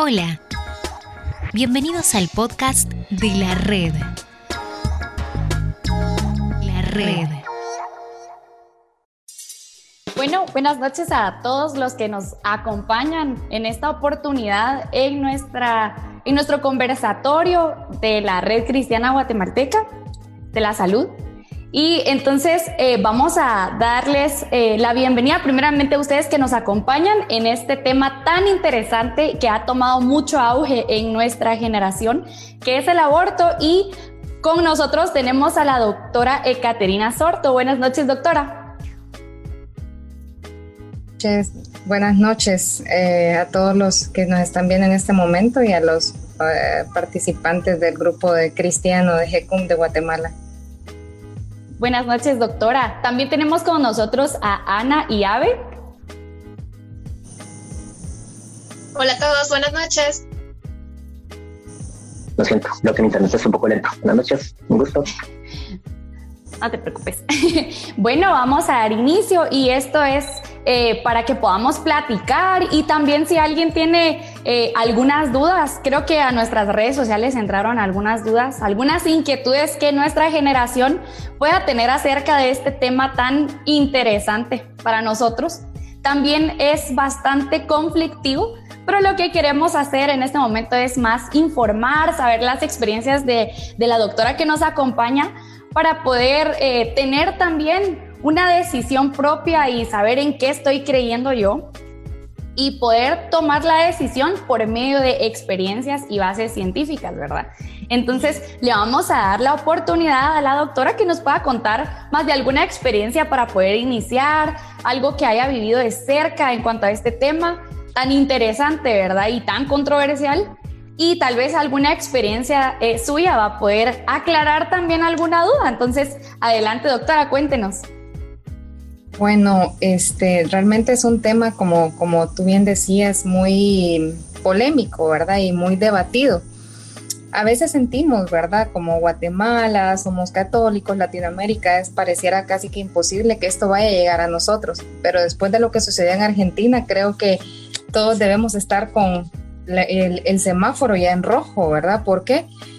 Hola, bienvenidos al podcast de la red. La red. Bueno, buenas noches a todos los que nos acompañan en esta oportunidad en, nuestra, en nuestro conversatorio de la Red Cristiana Guatemalteca de la Salud. Y entonces eh, vamos a darles eh, la bienvenida primeramente a ustedes que nos acompañan en este tema tan interesante que ha tomado mucho auge en nuestra generación, que es el aborto. Y con nosotros tenemos a la doctora Ekaterina Sorto. Buenas noches, doctora. Buenas noches eh, a todos los que nos están viendo en este momento y a los participantes del grupo de cristiano de GECUM de Guatemala. Buenas noches, doctora. También tenemos con nosotros a Ana y Ave. Hola a todos, buenas noches. Lo siento, lo que mi internet es un poco lento. Buenas noches, un gusto. No te preocupes. bueno, vamos a dar inicio y esto es eh, para que podamos platicar y también si alguien tiene eh, algunas dudas, creo que a nuestras redes sociales entraron algunas dudas, algunas inquietudes que nuestra generación pueda tener acerca de este tema tan interesante para nosotros. También es bastante conflictivo, pero lo que queremos hacer en este momento es más informar, saber las experiencias de, la doctora que nos acompaña para poder eh, tener también una decisión propia y saber en qué estoy creyendo yo y poder tomar la decisión por medio de experiencias y bases científicas, ¿verdad? Entonces, le vamos a dar la oportunidad a la doctora que nos pueda contar más de alguna experiencia para poder iniciar, algo que haya vivido de cerca en cuanto a este tema tan interesante, ¿verdad? Y tan controversial. Y tal vez alguna experiencia eh, suya va a poder aclarar también alguna duda. Entonces, adelante, doctora, cuéntenos. Bueno, este realmente es un tema, como, como tú bien decías, muy polémico, ¿verdad? Y muy debatido. A veces sentimos, ¿verdad? Como Guatemala, somos católicos, Latinoamérica, es pareciera casi que imposible que esto vaya a llegar a nosotros. Pero después de lo que sucedió en Argentina, creo que todos debemos estar con el, el semáforo ya en rojo, ¿verdad? ¿Por qué? porque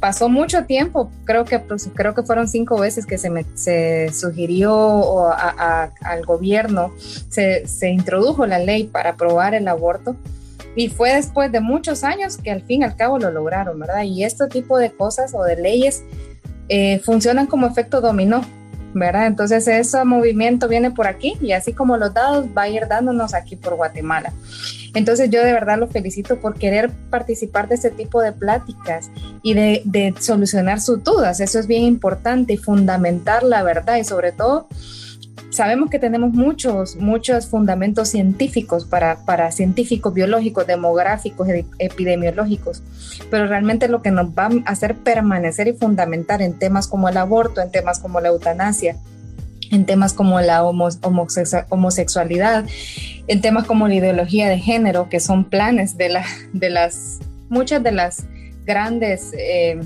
pasó mucho tiempo, creo que, pues, creo que fueron cinco veces que se, me, se sugirió al gobierno, se, se, introdujo la ley para aprobar el aborto y fue después de muchos años que al fin y al cabo lo lograron, ¿verdad? Y este tipo de cosas o de leyes eh, funcionan como efecto dominó, ¿verdad? Entonces ese movimiento viene por aquí y así como los dados va a ir dándonos aquí por Guatemala. Entonces yo de verdad lo felicito por querer participar de este tipo de pláticas y de, de solucionar sus dudas. Eso es bien importante y fundamentar la verdad y sobre todo sabemos que tenemos muchos, muchos fundamentos científicos para, para científicos biológicos, demográficos, epidemiológicos, pero realmente lo que nos va a hacer permanecer y fundamentar en temas como el aborto, en temas como la eutanasia, en temas como la homosexualidad, en temas como la ideología de género, que son planes de, la, de las, muchas de las grandes eh,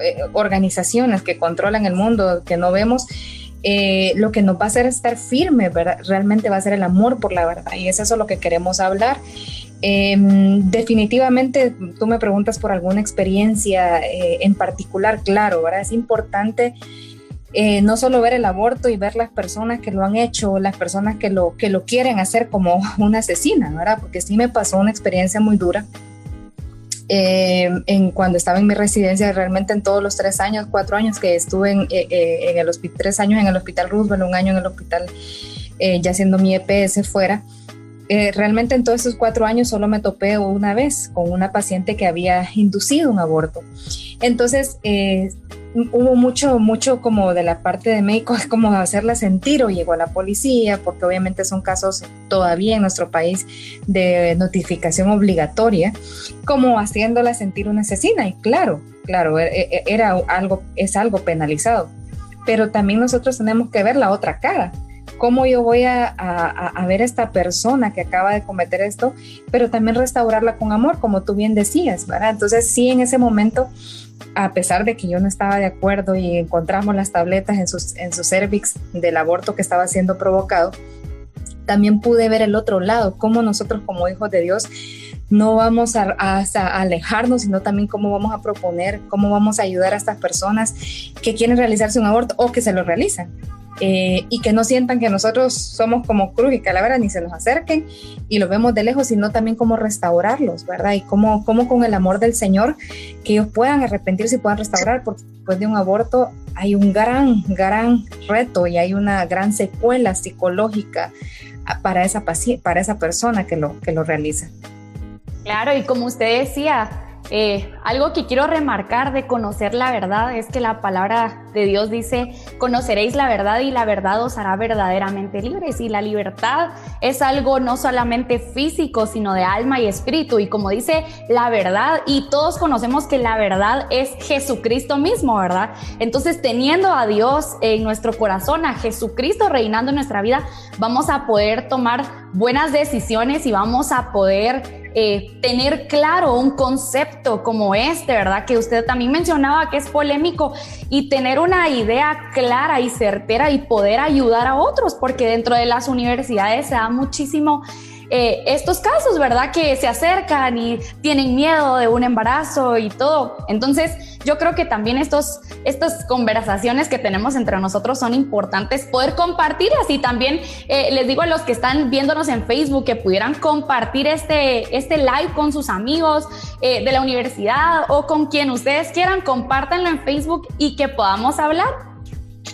eh, organizaciones que controlan el mundo, que no vemos, eh, lo que nos va a hacer estar firme, realmente va a ser el amor por la verdad. Y es eso lo que queremos hablar. Em, definitivamente, tú me preguntas por alguna experiencia eh, en particular, claro, ¿verdad? Es importante eh, no solo ver el aborto y ver las personas que lo han hecho, las personas que lo, que lo quieren hacer como una asesina, ¿verdad? Porque sí me pasó una experiencia muy dura eh, en cuando estaba en mi residencia, realmente en todos los tres años, cuatro años que estuve en, eh, eh, el hospital, tres años en el hospital Roosevelt, un año en el hospital ya siendo mi EPS fuera, realmente en todos esos cuatro años solo me topé una vez con una paciente que había inducido un aborto. Entonces, hubo mucho, mucho como de la parte de médico, como hacerla sentir o llegó a la policía, porque obviamente son casos todavía en nuestro país de notificación obligatoria, como haciéndola sentir una asesina. Y claro, claro, e, e, era algo, es algo penalizado. Pero también nosotros tenemos que ver la otra cara. ¿Cómo yo voy a, a, ver a esta persona que acaba de cometer esto, pero también restaurarla con amor, como tú bien decías, ¿verdad? Entonces, sí, en ese momento a pesar de que yo no estaba de acuerdo y encontramos las tabletas en, sus, en su cervix del aborto que estaba siendo provocado, también pude ver el otro lado, cómo nosotros como hijos de Dios no vamos a, alejarnos, sino también cómo vamos a proponer, cómo vamos a ayudar a estas personas que quieren realizarse un aborto o que se lo realizan. Eh, y que no sientan que nosotros somos como cruz y calavera ni se nos acerquen y lo vemos de lejos, sino también cómo restaurarlos, ¿verdad? Y cómo, cómo con el amor del Señor que ellos puedan arrepentirse y puedan restaurar, porque después de un aborto hay un gran, gran reto y hay una gran secuela psicológica para esa, para esa persona que lo, que lo realiza. Claro, y como usted decía, eh, algo que quiero remarcar de conocer la verdad es que la palabra de Dios dice, conoceréis la verdad y la verdad os hará verdaderamente libres. Y la libertad es algo no solamente físico, sino de alma y espíritu. Y como dice la verdad, y todos conocemos que la verdad es Jesucristo mismo, ¿verdad? Entonces, teniendo a Dios en nuestro corazón, a Jesucristo reinando en nuestra vida, vamos a poder tomar buenas decisiones y vamos a poder eh, tener claro un concepto como este, ¿verdad? Que usted también mencionaba que es polémico y tener una idea clara y certera y poder ayudar a otros, porque dentro de las universidades se da muchísimo eh, estos casos, ¿verdad? Que se acercan y tienen miedo de un embarazo y todo. Entonces, yo creo que también estos, estas conversaciones que tenemos entre nosotros son importantes poder compartirlas y también eh, les digo a los que están viéndonos en Facebook que pudieran compartir este, este live con sus amigos eh, de la universidad o con quien ustedes quieran, compártanlo en Facebook y que podamos hablar.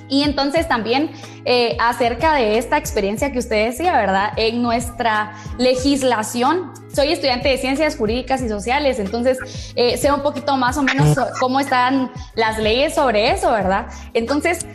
Y entonces también eh, acerca de esta experiencia que usted decía, ¿verdad? En nuestra legislación, soy estudiante de ciencias jurídicas y sociales, entonces eh, sé un poquito más o menos cómo están las leyes sobre eso, ¿verdad? Entonces,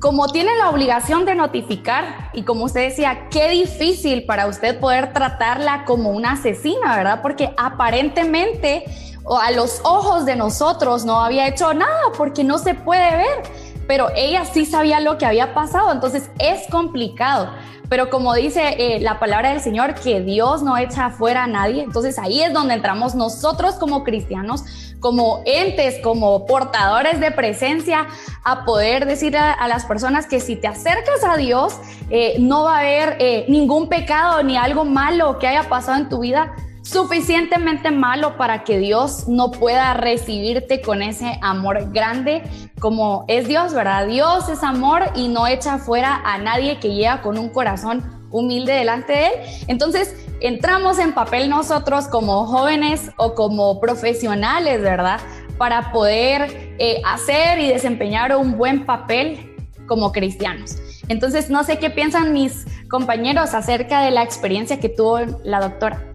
como tiene la obligación de notificar y como usted decía, qué difícil para usted poder tratarla como una asesina, ¿verdad? Porque aparentemente o a los ojos de nosotros no había hecho nada porque no se puede ver pero ella sí sabía lo que había pasado, entonces es complicado. Pero como dice eh, la palabra del Señor, que Dios no echa afuera a nadie, entonces ahí es donde entramos nosotros como cristianos, como entes, como portadores de presencia, a poder decir a, las personas que si te acercas a Dios, eh, no va a haber eh, ningún pecado ni algo malo que haya pasado en tu vida, suficientemente malo para que Dios no pueda recibirte con ese amor grande como es Dios, ¿verdad? Dios es amor y no echa fuera a nadie que llega con un corazón humilde delante de Él. Entonces, entramos en papel nosotros como jóvenes o como profesionales, ¿verdad? Para poder eh, hacer y desempeñar un buen papel como cristianos. Entonces, no sé qué piensan mis compañeros acerca de la experiencia que tuvo la doctora.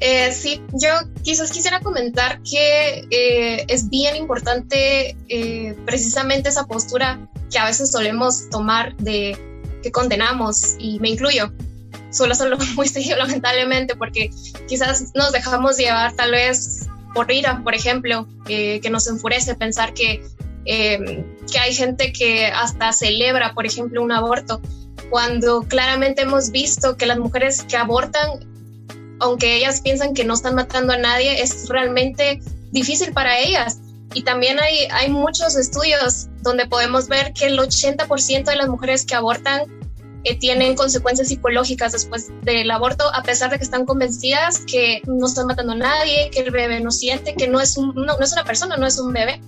Eh, sí, yo quizás quisiera comentar que eh, es bien importante eh, precisamente esa postura que a veces solemos tomar de que condenamos, y me incluyo, suelo hacerlo muy seguido lamentablemente porque quizás nos dejamos llevar tal vez por ira, por ejemplo, que nos enfurece pensar que, que hay gente que hasta celebra, por ejemplo, un aborto, cuando claramente hemos visto que las mujeres que abortan aunque ellas piensan que no están matando a nadie, es realmente difícil para ellas. Y también hay, hay muchos estudios donde podemos ver que el 80% de las mujeres que abortan eh, tienen consecuencias psicológicas después del aborto, a pesar de que están convencidas que no están matando a nadie, que el bebé no siente, que no es, un, no, es una persona, no es un bebé.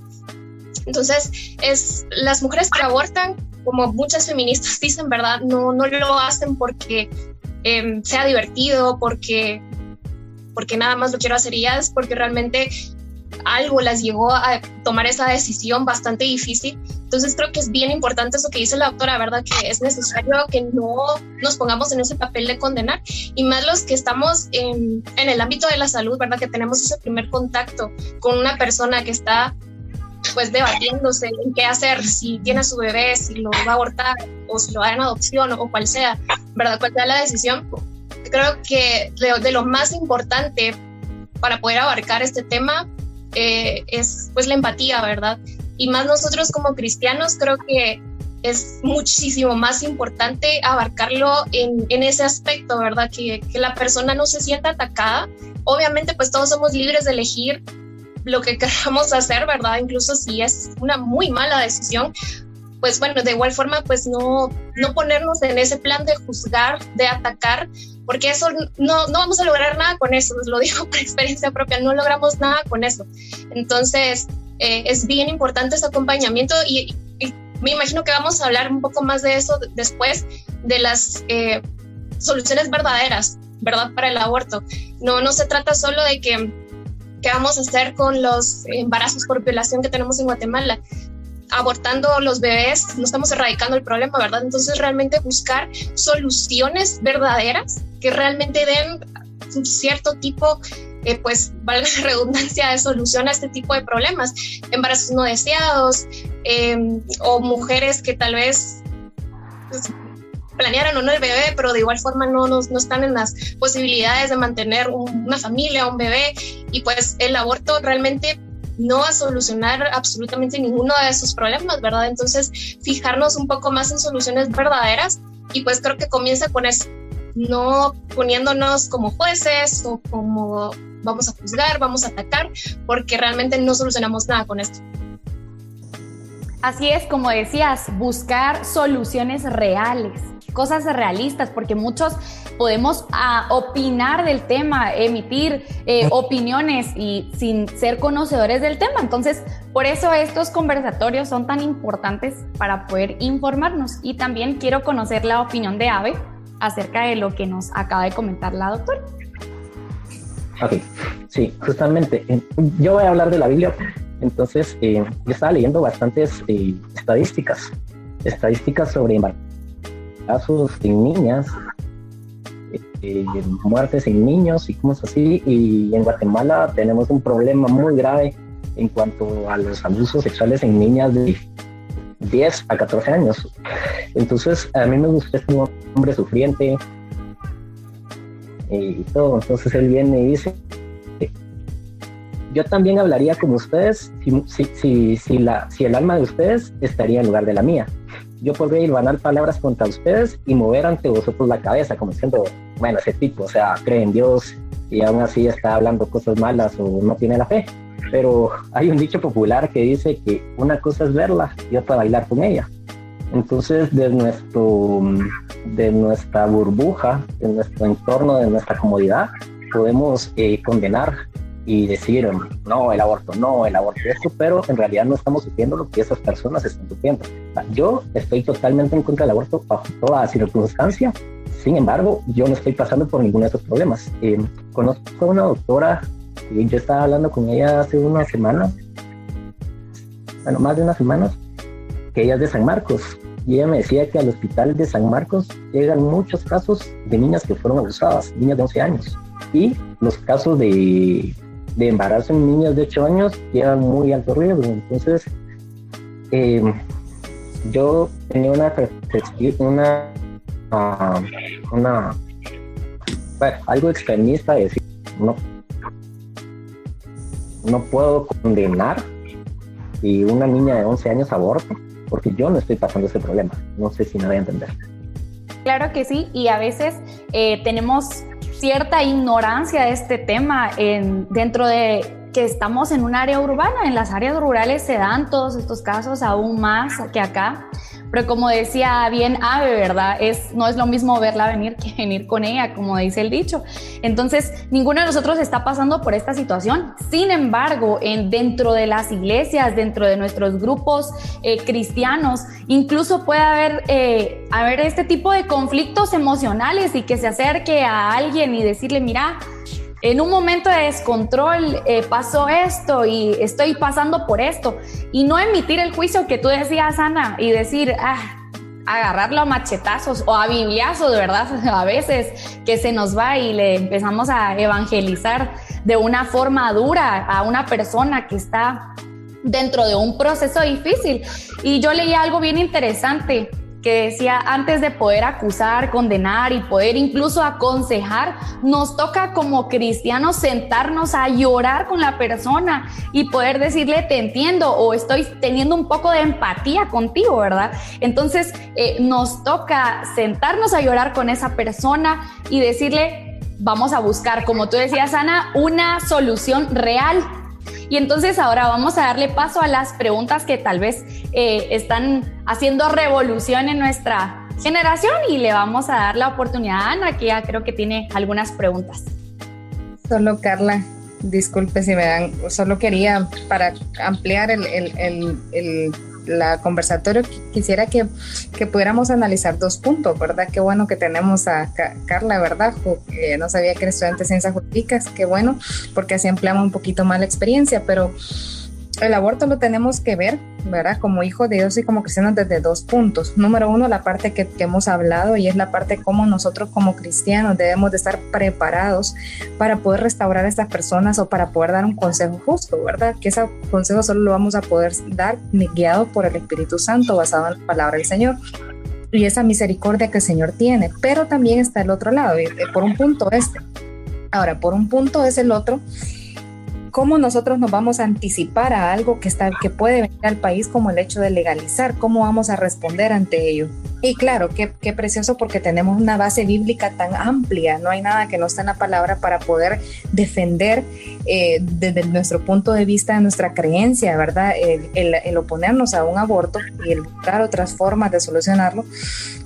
Entonces, es, las mujeres que abortan, como muchas feministas dicen, ¿verdad? No, no lo hacen porque Em, sea divertido, porque, porque nada más lo quiero hacer es porque realmente algo las llevó a tomar esa decisión bastante difícil. Entonces creo que es bien importante eso que dice la doctora, ¿verdad? Que es necesario que no nos pongamos en ese papel de condenar y más los que estamos en, en el ámbito de la salud, ¿verdad? Que tenemos ese primer contacto con una persona que está pues debatiéndose en qué hacer, si tiene a su bebé, si lo va a abortar o si lo va a dar en adopción o, cual sea, ¿verdad? Cuál sea la decisión. Creo que de, lo más importante para poder abarcar este tema eh, es pues la empatía, ¿verdad? Y más nosotros como cristianos creo que es muchísimo más importante abarcarlo en, en ese aspecto, ¿verdad? Que, que, la persona no se sienta atacada. Obviamente, pues todos somos libres de elegir lo que queramos hacer, ¿verdad? Incluso si es una muy mala decisión, pues bueno, de igual forma, pues no, no ponernos en ese plan de juzgar, de atacar, porque eso no, no vamos a lograr nada con eso, lo digo por experiencia propia, no logramos nada con eso. Entonces, eh, es bien importante ese acompañamiento y, me imagino que vamos a hablar un poco más de eso después, de las eh, soluciones verdaderas, ¿verdad? Para el aborto. No, no se trata solo de que qué vamos a hacer con los embarazos por violación que tenemos en Guatemala, abortando los bebés, no estamos erradicando el problema, ¿verdad? Entonces realmente buscar soluciones verdaderas que realmente den un cierto tipo, eh, pues, valga la redundancia, de solución a este tipo de problemas. Embarazos no deseados em, o mujeres que tal vez pues, planearon o no el bebé, pero de igual forma no, no, no están en las posibilidades de mantener una familia, un bebé, y pues el aborto realmente no a solucionar absolutamente ninguno de esos problemas, ¿verdad? Entonces, fijarnos un poco más en soluciones verdaderas y pues creo que comienza con eso, no poniéndonos como jueces o como vamos a juzgar, vamos a atacar, porque realmente no solucionamos nada con esto. Así es, como decías, buscar soluciones reales, cosas realistas, porque muchos podemos ah, opinar del tema, emitir eh, opiniones y sin ser conocedores del tema. Entonces, por eso estos conversatorios son tan importantes para poder informarnos. Y también quiero conocer la opinión de Ave acerca de lo que nos acaba de comentar la doctora. Ok, sí, justamente. Yo voy a hablar de la Biblia. Entonces, eh, yo estaba leyendo bastantes eh, estadísticas, estadísticas sobre embarazos en niñas, eh, muertes en niños y cosas así. Y en Guatemala tenemos un problema muy grave en cuanto a los abusos sexuales en niñas de 10 a 14 años. Entonces, a mí me gusta este hombre sufriente y todo. Entonces él viene y dice, yo también hablaría como ustedes si, si, si, la, si el alma de ustedes estaría en lugar de la mía. Yo podría ir banal palabras contra ustedes y mover ante vosotros la cabeza, como diciendo, bueno, ese tipo, o sea, cree en Dios y aún así está hablando cosas malas o no tiene la fe. Pero hay un dicho popular que dice que una cosa es verla y otra bailar con ella. Entonces, de, nuestro, de nuestra burbuja, de nuestro entorno, de nuestra comodidad, podemos eh, condenar y decir, no, el aborto, no, el aborto, esto, pero en realidad no estamos sufriendo lo que esas personas están sufriendo. Yo estoy totalmente en contra del aborto bajo toda circunstancia, sin embargo, yo no estoy pasando por ninguno de esos problemas. Eh, conozco a una doctora, y yo estaba hablando con ella hace unas semanas, bueno, más de unas semanas, que ella es de San Marcos, y ella me decía que al hospital de San Marcos llegan muchos casos de niñas que fueron abusadas, niñas de 11 años, y los casos de de embarazo en niños de 8 años llevan muy alto riesgo. Entonces, eh, yo tenía una una, uh, una algo extremista de decir, no, no puedo condenar y una niña de 11 años aborto, porque yo no estoy pasando ese problema. No sé si me voy a entender. Claro que sí, y a veces eh, tenemos cierta ignorancia de este tema en, dentro de que estamos en un área urbana. En las áreas rurales se dan todos estos casos aún más que acá. Pero como decía bien Ave, ¿verdad? Es, no es lo mismo verla venir que venir con ella, como dice el dicho. Entonces, ninguno de nosotros está pasando por esta situación. Sin embargo, en, dentro de las iglesias, dentro de nuestros grupos eh, cristianos, incluso puede haber, eh, haber este tipo de conflictos emocionales y que se acerque a alguien y decirle, mira, en un momento de descontrol eh, pasó esto y estoy pasando por esto. Y no emitir el juicio que tú decías, Ana, y decir, ah, agarrarlo a machetazos o a bibliazos, ¿verdad? A veces que se nos va y le empezamos a evangelizar de una forma dura a una persona que está dentro de un proceso difícil. Y yo leí algo bien interesante que decía, antes de poder acusar, condenar y poder incluso aconsejar, nos toca como cristianos sentarnos a llorar con la persona y poder decirle, te entiendo o estoy teniendo un poco de empatía contigo, ¿verdad? Entonces, eh, nos toca sentarnos a llorar con esa persona y decirle, vamos a buscar, como tú decías, Ana, una solución real Y entonces ahora vamos a darle paso a las preguntas que tal vez eh, están haciendo revolución en nuestra generación y le vamos a dar la oportunidad a Ana, que ya creo que tiene algunas preguntas. Solo Carla, disculpe si me dan, solo quería para ampliar el, la conversatorio, quisiera que, que, pudiéramos analizar dos puntos, ¿verdad? Qué bueno que tenemos a Carla, ¿verdad? no sabía que era estudiante de ciencias jurídicas, qué bueno, porque así ampliamos un poquito más la experiencia, pero el aborto lo tenemos que ver, ¿verdad? Como hijo de Dios y como cristianos desde dos puntos. Número uno, la parte que, hemos hablado y es la parte como nosotros como cristianos debemos de estar preparados para poder restaurar a estas personas o para poder dar un consejo justo, ¿verdad? Que ese consejo solo lo vamos a poder dar guiado por el Espíritu Santo basado en la palabra del Señor y esa misericordia que el Señor tiene. Pero también está el otro lado, y por un punto este. Ahora, por un punto es el otro cómo nosotros nos vamos a anticipar a algo que, está, que puede venir al país como el hecho de legalizar, cómo vamos a responder ante ello. Y claro, qué, qué precioso porque tenemos una base bíblica tan amplia, no hay nada que no esté en la palabra para poder defender eh, desde nuestro punto de vista, nuestra creencia, ¿verdad? El, oponernos a un aborto y el buscar otras formas de solucionarlo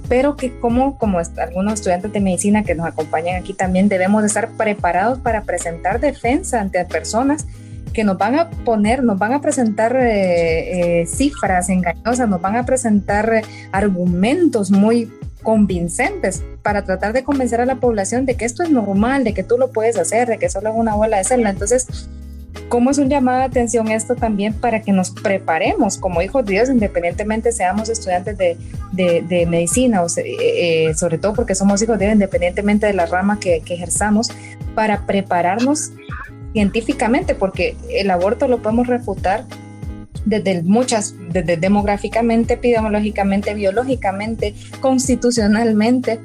pero que como, como algunos estudiantes de medicina que nos acompañan aquí también debemos de estar preparados para presentar defensa ante personas que nos van a poner, nos van a presentar eh, eh, cifras engañosas, nos van a presentar argumentos muy convincentes para tratar de convencer a la población de que esto es normal, de que tú lo puedes hacer, de que solo es una bola de celda. Entonces, ¿Cómo es un llamado de atención esto también para que nos preparemos como hijos de Dios, independientemente seamos estudiantes de, de, medicina, o eh, eh, sobre todo porque somos hijos de Dios, independientemente de la rama que ejerzamos, para prepararnos científicamente, porque el aborto lo podemos refutar desde muchas, desde demográficamente, epidemiológicamente, biológicamente, constitucionalmente,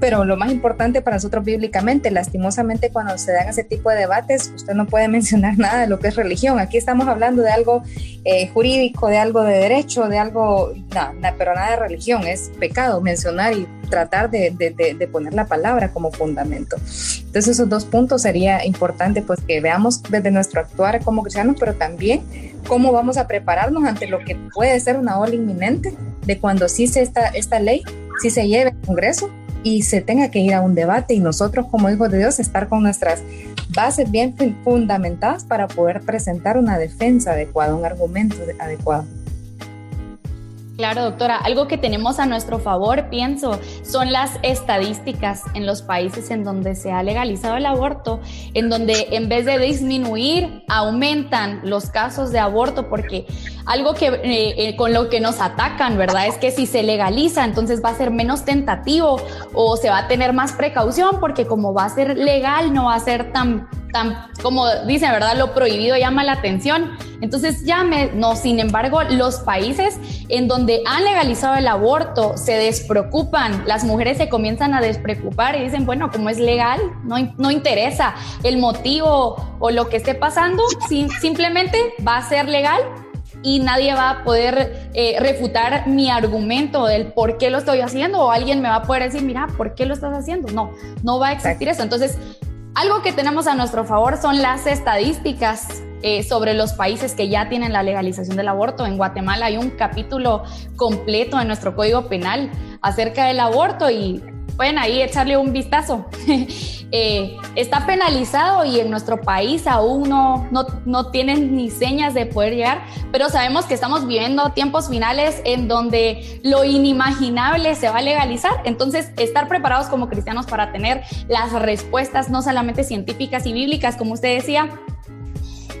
pero lo más importante para nosotros bíblicamente, lastimosamente cuando se dan ese tipo de debates, usted no puede mencionar nada de lo que es religión. Aquí estamos hablando de algo eh, jurídico, de algo de derecho, de algo, no, pero nada de religión, es pecado mencionar y tratar de, de, poner la palabra como fundamento. Entonces esos dos puntos sería importante pues que veamos desde nuestro actuar como cristianos, pero también cómo vamos a prepararnos ante lo que puede ser una ola inminente de cuando sí se esta, esta ley, si se lleve al Congreso y se tenga que ir a un debate y nosotros como hijos de Dios estar con nuestras bases bien fundamentadas para poder presentar una defensa adecuada, un argumento adecuado. Claro, doctora. Algo que tenemos a nuestro favor, pienso, son las estadísticas en los países en donde se ha legalizado el aborto, en donde en vez de disminuir, aumentan los casos de aborto, porque algo que eh, eh, con lo que nos atacan, ¿verdad? Es que si se legaliza, entonces va a ser menos tentativo o se va a tener más precaución, porque como va a ser legal, no va a ser tan tan, como dicen, ¿verdad? Lo prohibido llama la atención. Entonces, llame, no, sin embargo, los países en donde han legalizado el aborto se despreocupan, las mujeres se comienzan a despreocupar y dicen, bueno, como es legal, no, no interesa el motivo o lo que esté pasando, simplemente va a ser legal y nadie va a poder eh, refutar mi argumento del por qué lo estoy haciendo o alguien me va a poder decir, mira, ¿por qué lo estás haciendo? No, no va a existir eso. Entonces, algo que tenemos a nuestro favor son las estadísticas eh, sobre los países que ya tienen la legalización del aborto. En Guatemala hay un capítulo completo en nuestro Código Penal acerca del aborto y pueden ahí echarle un vistazo. Eh, está penalizado y en nuestro país aún no, no, no, tienen ni señas de poder llegar, pero sabemos que estamos viviendo tiempos finales en donde lo inimaginable se va a legalizar. Entonces, estar preparados como cristianos para tener las respuestas no solamente científicas y bíblicas, como usted decía,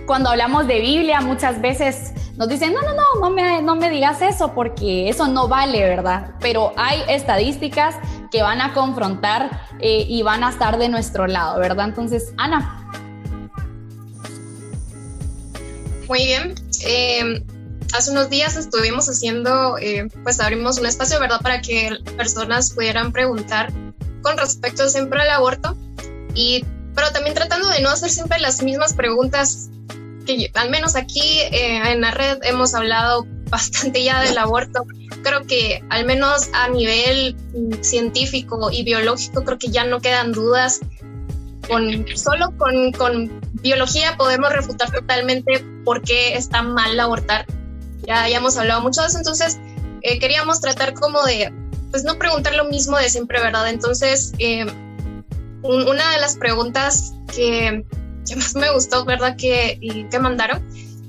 cuando hablamos de Biblia muchas veces nos dicen, no, no, no, no me, no me digas eso porque eso no vale, ¿verdad? Pero hay estadísticas que van a confrontar eh, y van a estar de nuestro lado, ¿verdad? Entonces, Ana. Muy bien. Eh, hace unos días estuvimos haciendo, eh, pues abrimos un espacio, ¿verdad? Para que personas pudieran preguntar con respecto siempre al aborto y pero también tratando de no hacer siempre las mismas preguntas al menos aquí eh, en la red hemos hablado bastante ya del aborto. Creo que al menos a nivel mm, científico y biológico creo que ya no quedan dudas con solo con, con biología podemos refutar totalmente por qué está mal abortar. Ya, ya hablado mucho de eso, entonces eh, queríamos tratar como de, pues no preguntar lo mismo de siempre, ¿verdad? Entonces, eh, una de las preguntas que, que, más me gustó, ¿verdad? Que, que mandaron,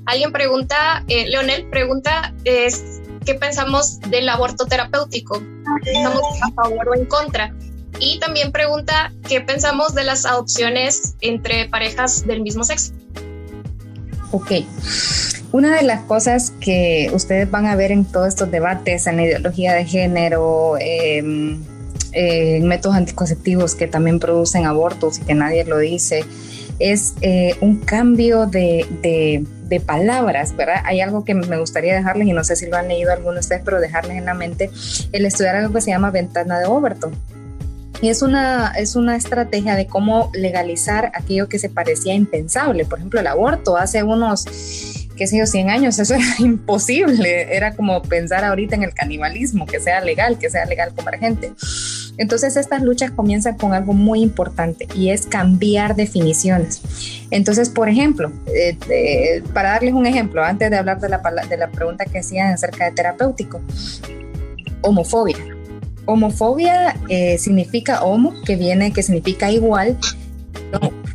alguien pregunta, eh, Leonel pregunta, es, ¿qué pensamos del aborto terapéutico? ¿Estamos a favor o en contra? Y también pregunta, ¿qué pensamos de las adopciones entre parejas del mismo sexo? Ok. Una de las cosas que ustedes van a ver en todos estos debates, en la ideología de género, em, en métodos anticonceptivos que también producen abortos y que nadie lo dice, es eh, un cambio de, de, palabras, ¿verdad? Hay algo que me gustaría dejarles, y no sé si lo han leído algunos de ustedes, pero dejarles en la mente, el estudiar algo que se llama ventana de Overton. Y es una, es una estrategia de cómo legalizar aquello que se parecía impensable. Por ejemplo, el aborto hace unos qué sé yo, 100 años, eso era imposible, era como pensar ahorita en el canibalismo, que sea legal, que sea legal comer gente. Entonces estas luchas comienzan con algo muy importante y es cambiar definiciones. Entonces, por ejemplo, eh, para darles un ejemplo, antes de hablar de la, de la pregunta que hacían acerca de terapéutico, homofobia. Homofobia eh, significa homo, que viene, que significa igual,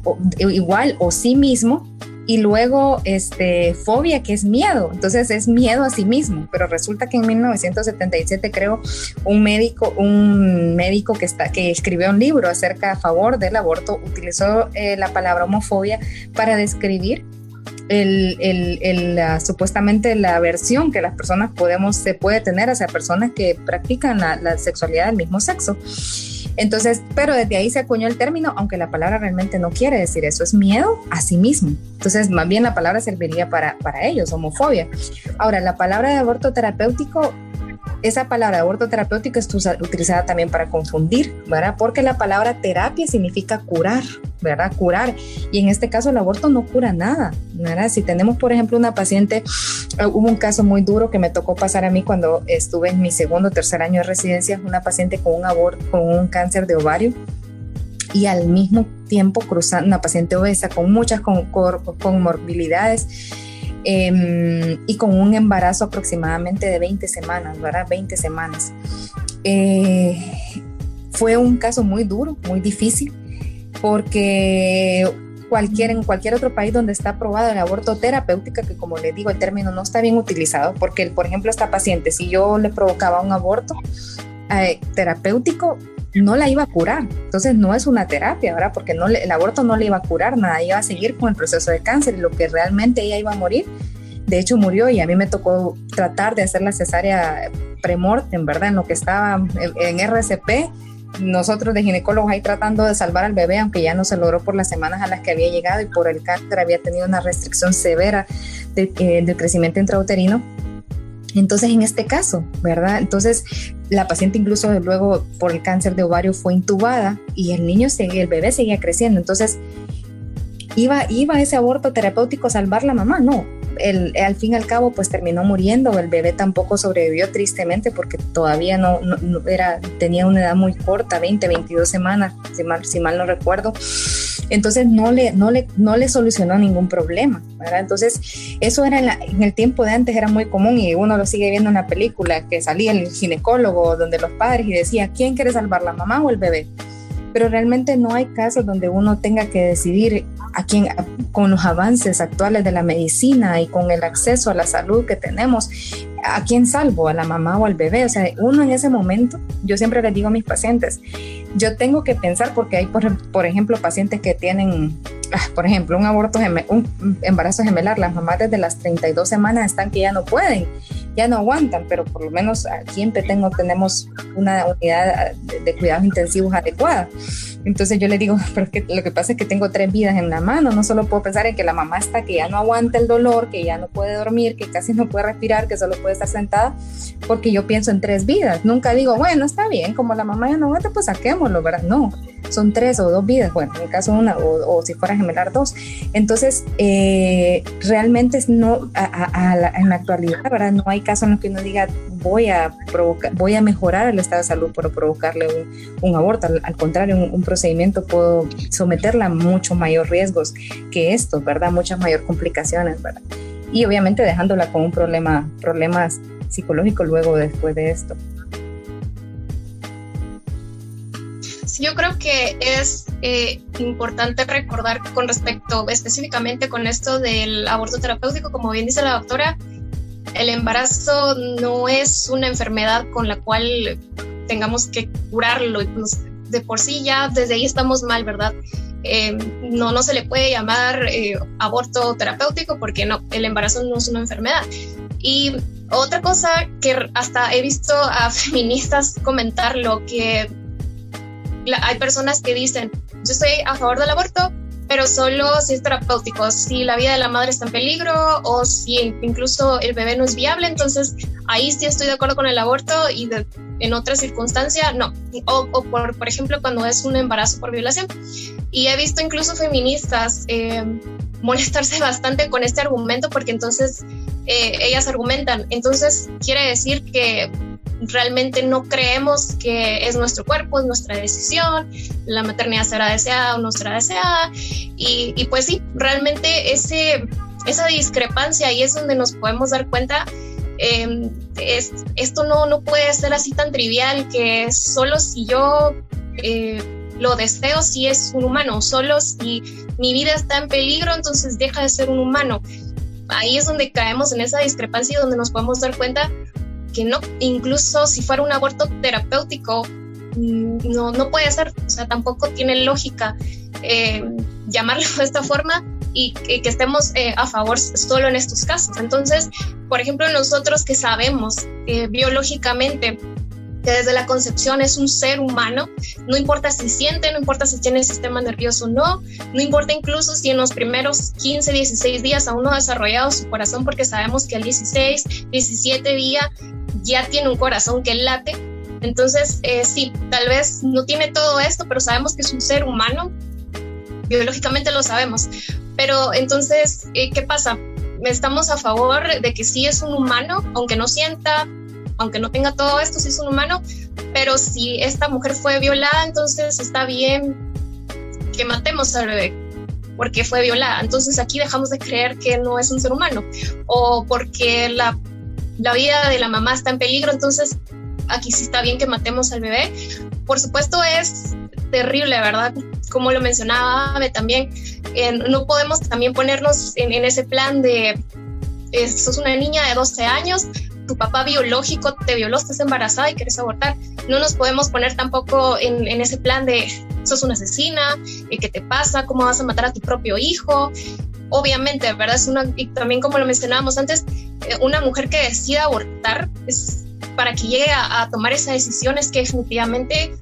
o, igual o sí mismo, y luego este, fobia, que es miedo. Entonces es miedo a sí mismo. Pero resulta que en 1977 creo un médico, un médico que, está, que escribió un libro acerca a favor del aborto, utilizó eh, la palabra homofobia para describir el, el, supuestamente la aversión que las personas podemos, se puede tener hacia personas que practican la, la sexualidad del mismo sexo. Entonces, pero desde ahí se acuñó el término, aunque la palabra realmente no quiere decir eso, es miedo a sí mismo. Entonces, más bien la palabra serviría para, para ellos, homofobia. Ahora, la palabra de aborto terapéutico esa palabra aborto terapéutico es utilizada también para confundir, ¿verdad? Porque la palabra terapia significa curar, ¿verdad? Curar. Y en este caso el aborto no cura nada, ¿verdad? Si tenemos, por ejemplo, una paciente, eh, hubo un caso muy duro que me tocó pasar a mí cuando estuve en mi segundo o tercer año de residencia, una paciente con un aborto, con un cáncer de ovario y al mismo tiempo cruzando una paciente obesa con muchas comorbilidades Em, y con un embarazo aproximadamente de 20 semanas, ¿verdad? 20 semanas. Eh, fue un caso muy duro, muy difícil, porque cualquier, en cualquier otro país donde está aprobado el aborto terapéutico, que como le digo, el término no está bien utilizado, porque, por ejemplo, esta paciente, si yo le provocaba un aborto eh, terapéutico, no la iba a curar. Entonces no es una terapia, ¿verdad? Porque no el aborto no le iba a curar nada, iba a seguir con el proceso de cáncer y lo que realmente ella iba a morir. De hecho murió y a mí me tocó tratar de hacer la cesárea premortem, ¿verdad? En lo que estaba en, RCP, nosotros de ginecólogos ahí tratando de salvar al bebé, aunque ya no se logró por las semanas a las que había llegado y por el cáncer había tenido una restricción severa eh, del crecimiento intrauterino entonces, en este caso, ¿verdad? Entonces, la paciente incluso luego por el cáncer de ovario fue intubada y el niño el bebé seguía creciendo. Entonces, ¿iba, iba ese aborto terapéutico a salvar la mamá? No. El, al fin y al cabo, pues terminó muriendo. El bebé tampoco sobrevivió tristemente porque todavía no, era, tenía una edad muy corta, 20, 22 semanas, si mal, si mal no recuerdo. Entonces no le, no le, no le solucionó ningún problema, ¿verdad? Entonces eso era en, el tiempo de antes era muy común y uno lo sigue viendo en una película que salía el ginecólogo donde los padres y decía, ¿quién quiere salvar, la mamá o el bebé? Pero realmente no hay casos donde uno tenga que decidir a quién, con los avances actuales de la medicina y con el acceso a la salud que tenemos, ¿a quién salvo? ¿A la mamá o al bebé? O sea, uno en ese momento, yo siempre les digo a mis pacientes, yo tengo que pensar porque hay, por, ejemplo, pacientes que tienen, por ejemplo, un aborto, un embarazo gemelar, las mamás desde las 32 semanas están que ya no pueden, ya no aguantan, pero por lo menos aquí en Petengo tenemos una unidad de cuidados intensivos adecuada. Entonces yo le digo, pero que lo que pasa es que tengo tres vidas en la mano, no solo puedo pensar en que la mamá está que ya no aguanta el dolor, que ya no puede dormir, que casi no puede respirar, que solo puede estar sentada, porque yo pienso en tres vidas. Nunca digo, bueno, está bien, como la mamá ya no aguanta, pues saquémoslo, ¿verdad? No, son tres o dos vidas, bueno, en el caso una, o, si fuera gemelar dos. Entonces, eh, realmente no, en la actualidad, ¿verdad? No hay caso en los que uno diga, voy a provocar, voy a mejorar el estado de salud por provocarle un, aborto. Al, contrario, un, procedimiento puedo someterla a mucho mayor riesgos que esto, ¿verdad? Muchas mayor complicaciones, ¿verdad? Y obviamente dejándola con un problema, problemas psicológicos luego después de esto. yo creo que es eh, importante recordar con respecto específicamente con esto del aborto terapéutico, como bien dice la doctora, el embarazo no es una enfermedad con la cual tengamos que curarlo. Pues, de por sí ya desde ahí estamos mal, ¿verdad? Eh, no, no se le puede llamar eh, aborto terapéutico porque no, el embarazo no es una enfermedad. Y otra cosa que hasta he visto a feministas comentar lo que hay personas que dicen, yo estoy a favor del aborto, pero solo si es terapéutico, si la vida de la madre está en peligro o si incluso el bebé no es viable, entonces ahí sí estoy de acuerdo con el aborto y en otras circunstancias no. O, por, por, ejemplo cuando es un embarazo por violación. Y he visto incluso feministas eh, molestarse bastante con este argumento porque entonces eh, ellas argumentan, entonces quiere decir que realmente no creemos que es nuestro cuerpo, es nuestra decisión, la maternidad será deseada o no será deseada. Y, pues sí, realmente ese, esa discrepancia ahí es donde nos podemos dar cuenta. Em, es, esto no, no puede ser así tan trivial que solo si yo eh, lo deseo, si es un humano, solo si mi vida está en peligro, entonces deja de ser un humano. Ahí es donde caemos en esa discrepancia y donde nos podemos dar cuenta que no, incluso si fuera un aborto terapéutico, mm, no, no puede ser, o sea, tampoco tiene lógica eh, llamarlo de esta forma y que, estemos eh, a favor solo en estos casos. Entonces, por ejemplo, nosotros que sabemos eh, biológicamente que desde la concepción es un ser humano, no importa si siente, no importa si tiene el sistema nervioso o no, no importa incluso si en los primeros 15, 16 días aún no ha desarrollado su corazón, porque sabemos que al 16, 17 día ya tiene un corazón que late. Entonces, eh, sí, tal vez no tiene todo esto, pero sabemos que es un ser humano. Biológicamente lo sabemos. Pero entonces, eh, ¿qué pasa? Estamos a favor de que sí es un humano, aunque no sienta, aunque no tenga todo esto, sí es un humano, pero si esta mujer fue violada, entonces está bien que matemos al bebé porque fue violada. Entonces aquí dejamos de creer que no es un ser humano o porque la la vida de la mamá está en peligro, entonces aquí sí está bien que matemos al bebé. Por supuesto es terrible, ¿verdad? Como lo mencionaba también, no podemos también ponernos en, ese plan de, eh, sos una niña de 12 años, tu papá biológico te violó, estás embarazada y quieres abortar. No nos podemos poner tampoco en, ese plan de, sos una asesina, eh, ¿qué te pasa? ¿Cómo vas a matar a tu propio hijo? Obviamente, ¿verdad? Es una, y también como lo mencionábamos antes, eh, una mujer que decida abortar es para que llegue a, tomar esa decisión es que definitivamente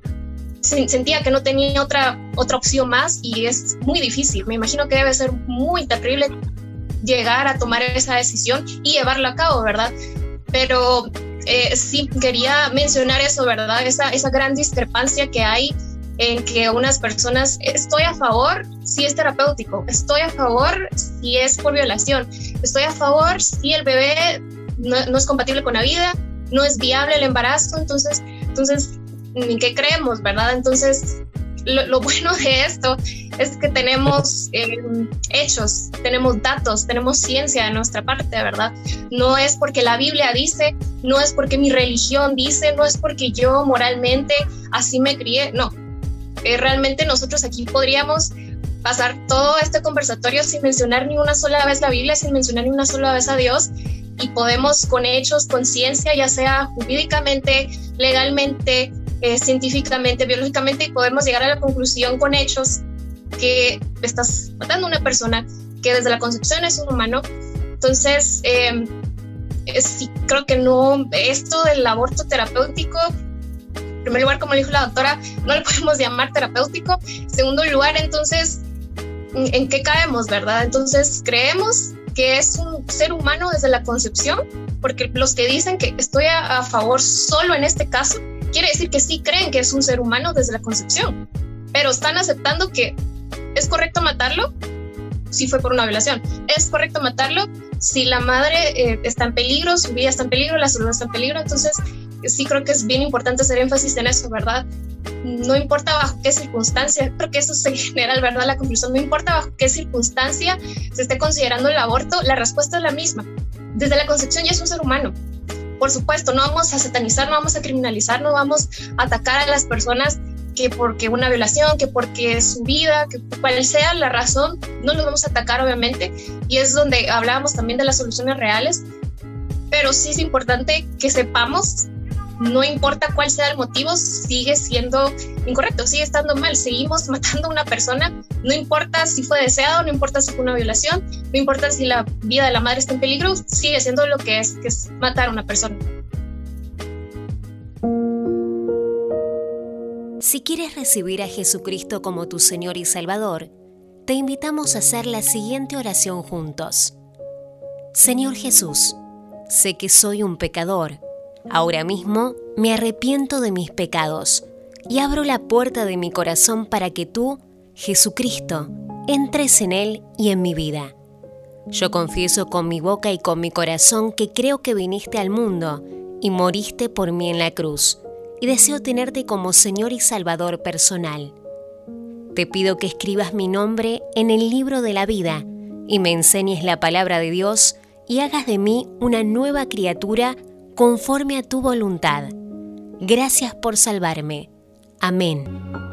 sentía que no tenía otra, otra opción más y es muy difícil. Me imagino que debe ser muy terrible llegar a tomar esa decisión y llevarla a cabo, ¿verdad? Pero eh, sí quería mencionar eso, ¿verdad? Esa, esa gran discrepancia que hay en que unas personas, estoy a favor si es terapéutico, estoy a favor si es por violación, estoy a favor si el bebé no, es compatible con la vida, no es viable el embarazo, entonces, entonces, ¿en qué creemos, verdad? Entonces, lo, bueno de esto es que tenemos eh, hechos, tenemos datos, tenemos ciencia de nuestra parte, ¿verdad? No es porque la Biblia dice, no es porque mi religión dice, no es porque yo moralmente así me crié, no, eh, realmente nosotros aquí podríamos pasar todo este conversatorio sin mencionar ni una sola vez la Biblia, sin mencionar ni una sola vez a Dios, y podemos con hechos, con ciencia, ya sea jurídicamente, legalmente, eh, científicamente, biológicamente, y podemos llegar a la conclusión con hechos que estás matando a una persona que desde la concepción es un humano. Entonces, eh, sí, creo que no, esto del aborto terapéutico en primer lugar, como dijo la doctora, no le podemos llamar terapéutico. En segundo lugar, entonces, ¿en qué caemos, verdad? Entonces, creemos que es un ser humano desde la concepción, porque los que dicen que estoy a, favor solo en este caso, quiere decir que sí creen que es un ser humano desde la concepción, pero están aceptando que es correcto matarlo si fue por una violación, es correcto matarlo si la madre eh, está en peligro, su vida está en peligro, la salud está en peligro, entonces sí creo que es bien importante hacer énfasis en eso, ¿verdad? No importa bajo qué circunstancia, creo que eso se genera, ¿verdad? La conclusión, no importa bajo qué circunstancia se esté considerando el aborto, la respuesta es la misma. Desde la concepción ya es un ser humano. Por supuesto, no vamos a satanizar, no vamos a criminalizar, no vamos a atacar a las personas que porque una violación, que porque su vida, que cual sea la razón, no los vamos a atacar obviamente. Y es donde hablábamos también de las soluciones reales. Pero sí es importante que sepamos no importa cuál sea el motivo, sigue siendo incorrecto, sigue estando mal. Seguimos matando a una persona, no importa si fue deseado, no importa si fue una violación, no importa si la vida de la madre está en peligro, sigue siendo lo que es, que es matar a una persona. Si quieres recibir a Jesucristo como tu Señor y Salvador, te invitamos a hacer la siguiente oración juntos. Señor Jesús, sé que soy un pecador Ahora mismo me arrepiento de mis pecados y abro la puerta de mi corazón para que tú, Jesucristo, entres en él y en mi vida. Yo confieso con mi boca y con mi corazón que creo que viniste al mundo y moriste por mí en la cruz, y deseo tenerte como Señor y Salvador personal. Te pido que escribas mi nombre en el libro de la vida y me enseñes la palabra de Dios y hagas de mí una nueva criatura conforme a tu voluntad. Gracias por salvarme. Amén.